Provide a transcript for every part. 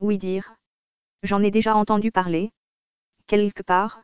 Oui dire. J'en ai déjà entendu parler. Quelque part.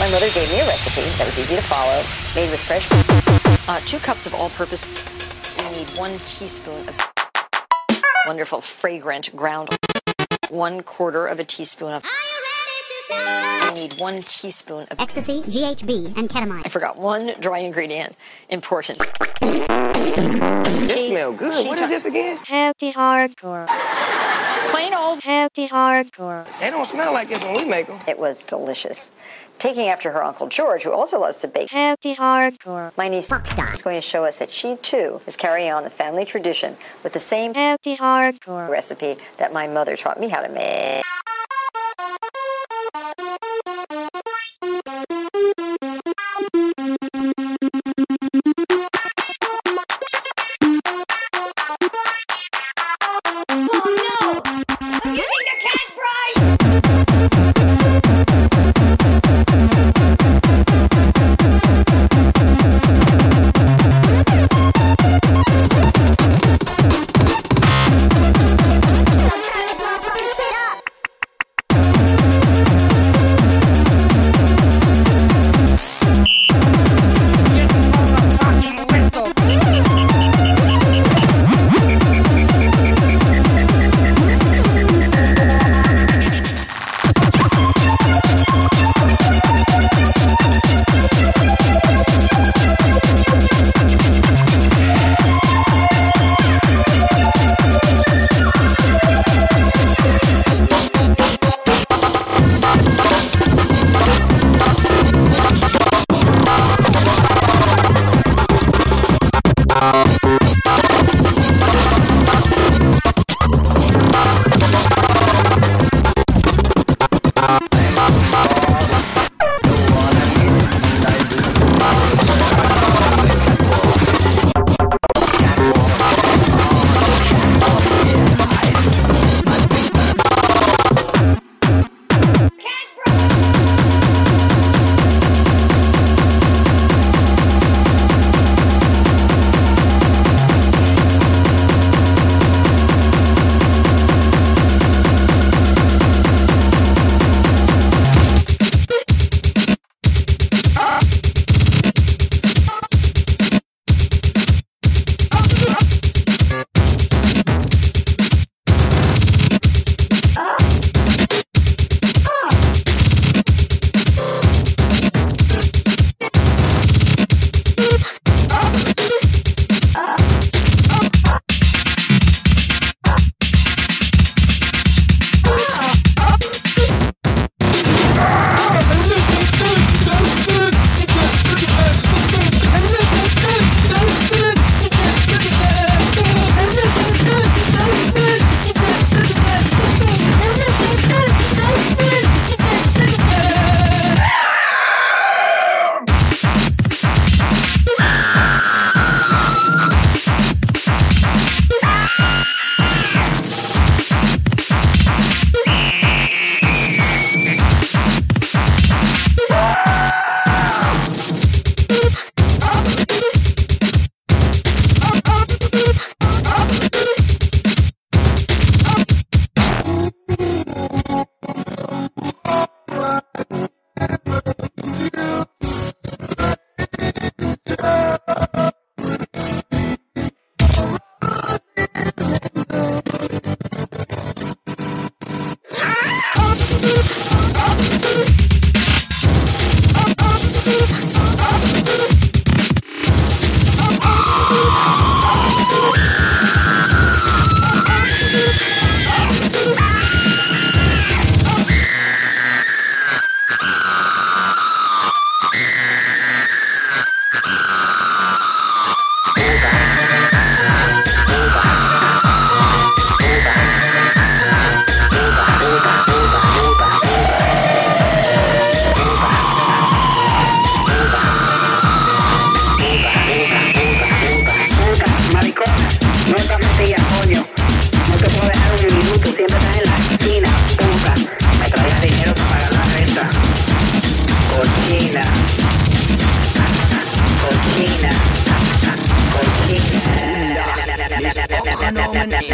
My mother gave me a recipe that was easy to follow, made with fresh. Uh, two cups of all-purpose. You need one teaspoon of wonderful fragrant ground. One quarter of a teaspoon of. I need one teaspoon of Ecstasy, GHB, and ketamine. I forgot one dry ingredient. Important. This smell good. What is this again? Happy hardcore. Plain old. Happy hardcore. They don't smell like this when we make them. It was delicious. Taking after her uncle George, who also loves to bake. Happy hardcore. My niece Foxstar. is going to show us that she too is carrying on the family tradition with the same Happy hardcore. recipe that my mother taught me how to make.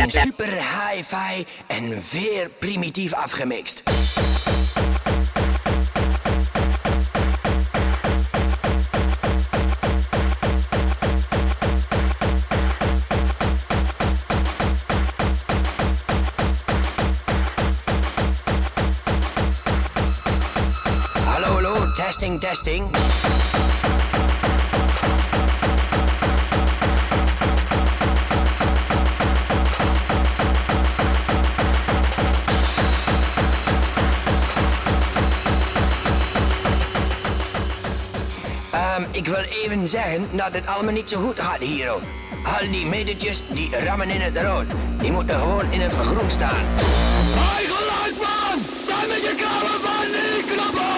en super hi-fi en weer primitief afgemixt. Hallo, hallo, testing, testing. Ik wil even zeggen dat het allemaal niet zo goed gaat hier. Al die metertjes die rammen in het rood. Die moeten gewoon in het groen staan. Hoi! Daar met je kamer van die knoppen!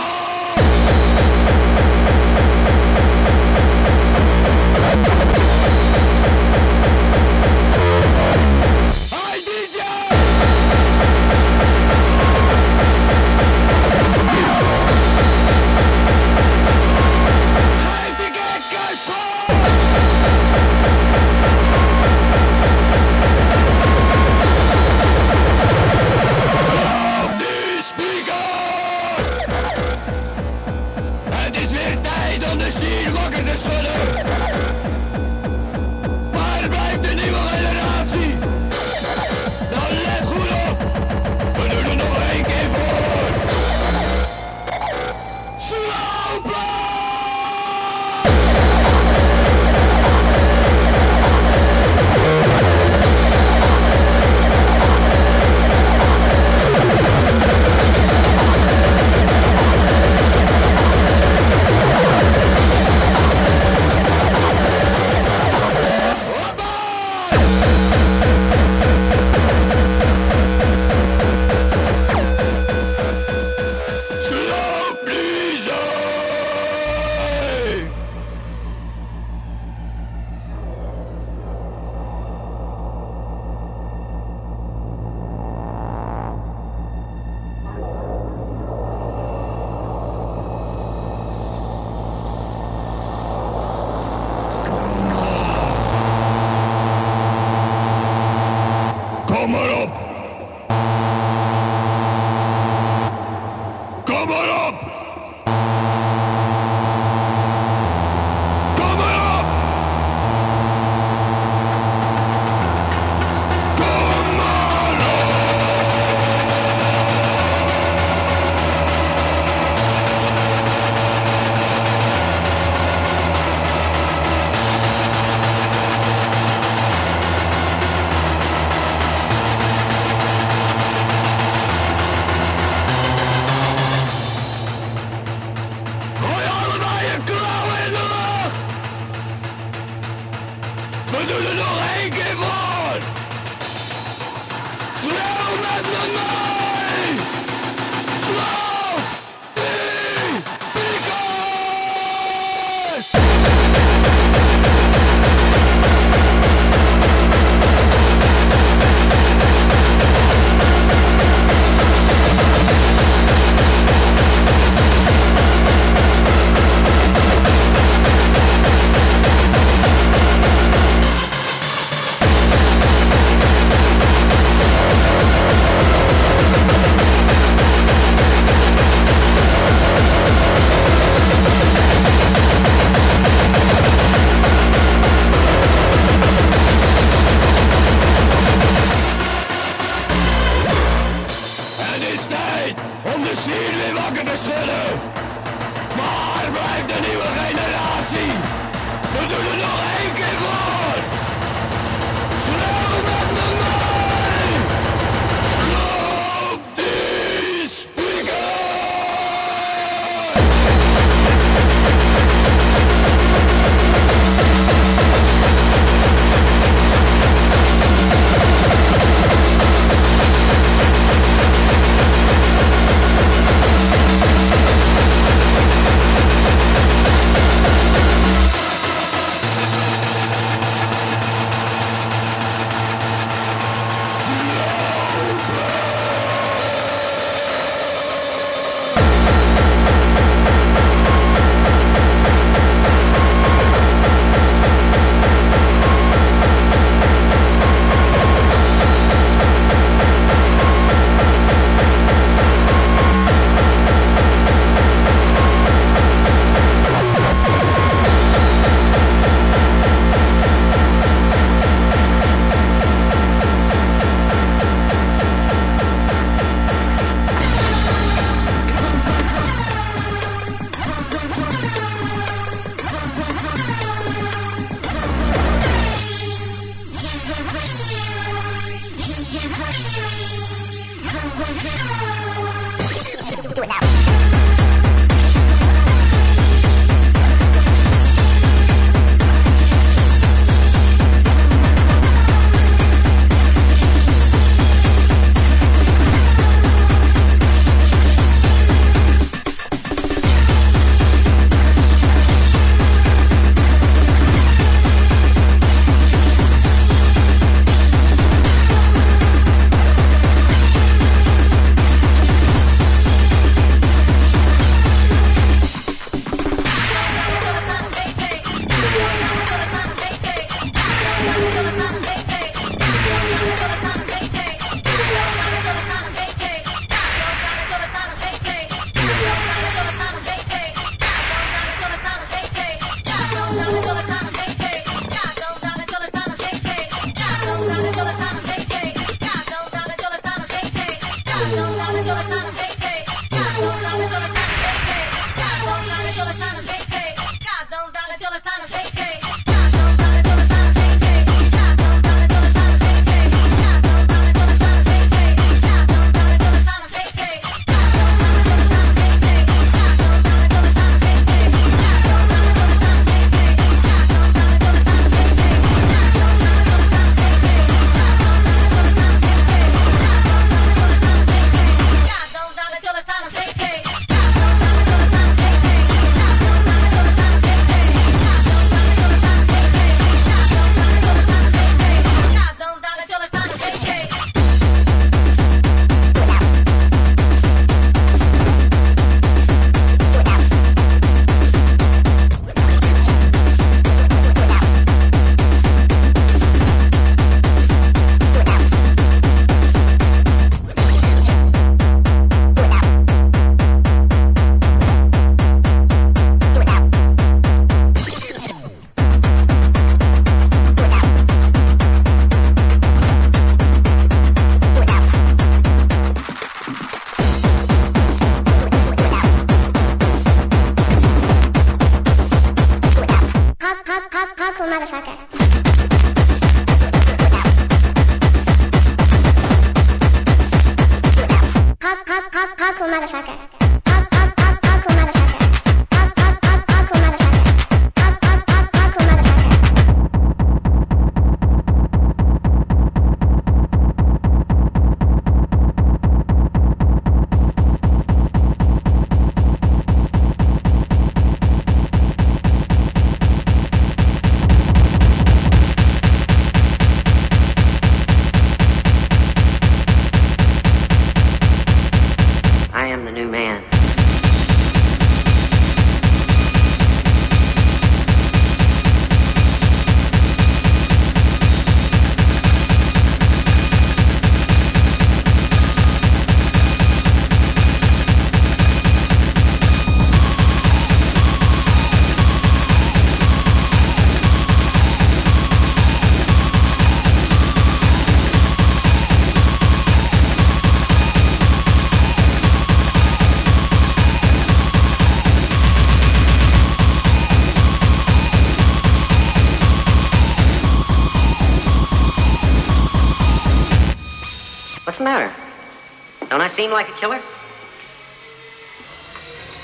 Seem like a killer?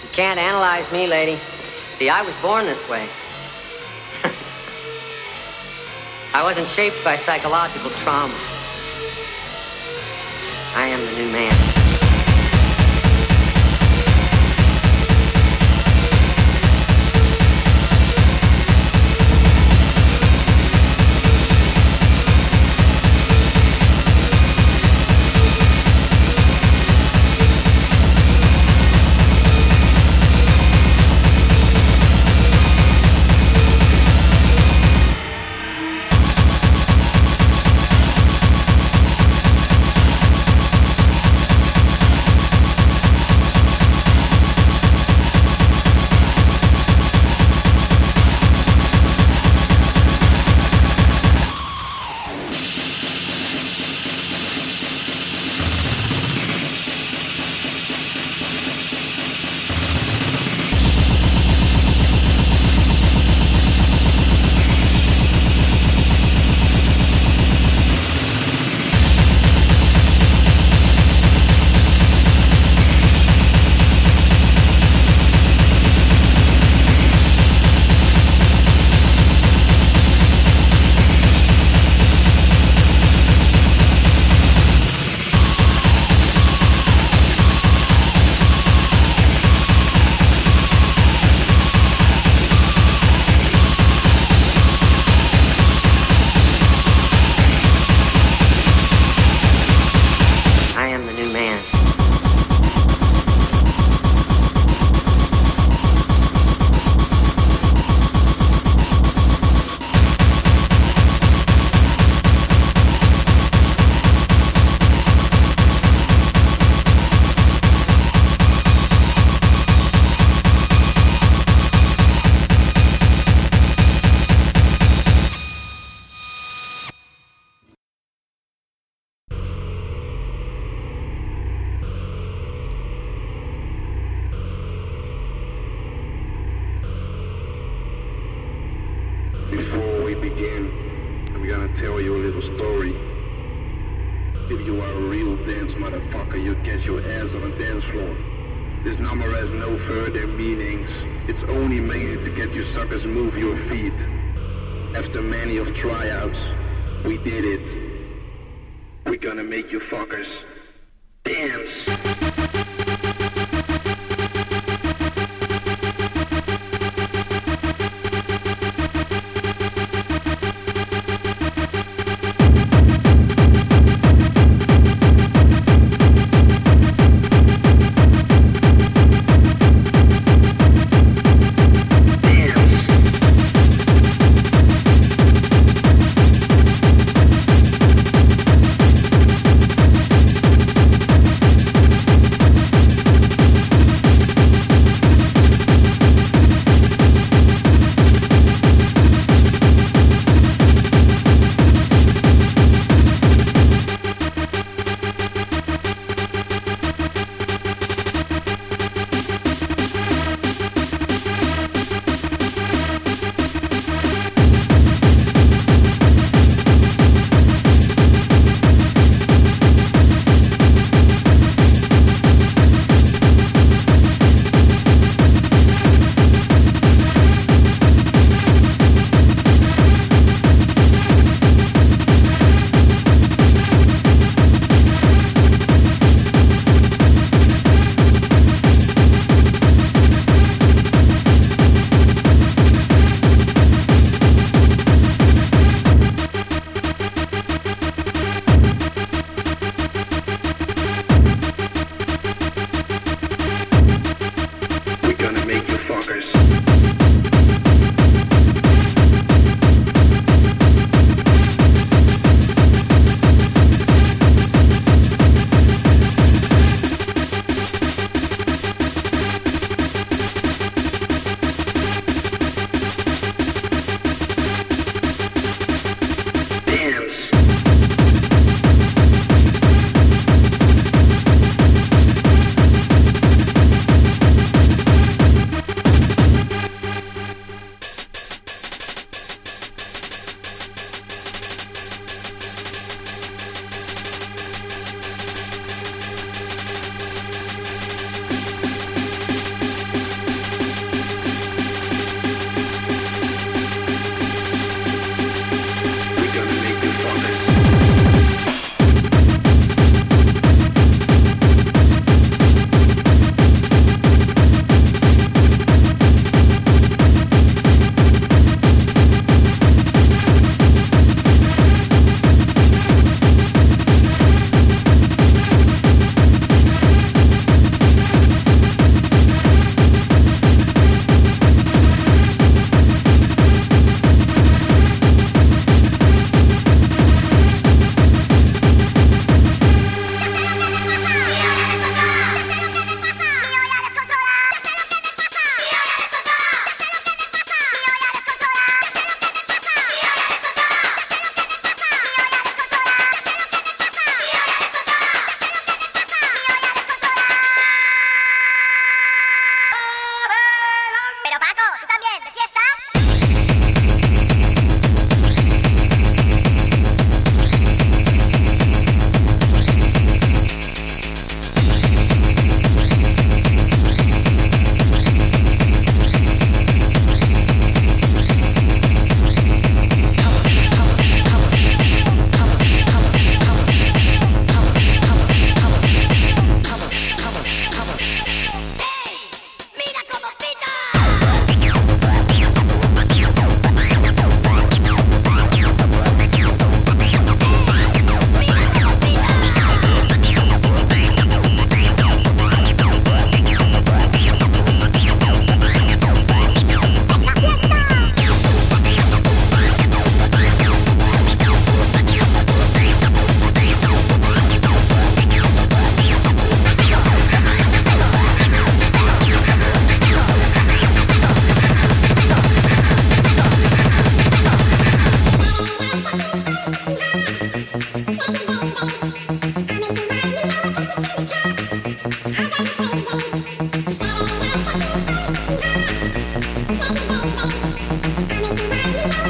You can't analyze me, lady. See, I was born this way. I wasn't shaped by psychological trauma. I am the new man. begin, I'm gonna tell you a little story. If you are a real dance motherfucker, you get your ass on a dance floor. This number has no further meanings. It's only made to get you suckers move your feet. After many of tryouts, we did it. We're gonna make you fuckers dance.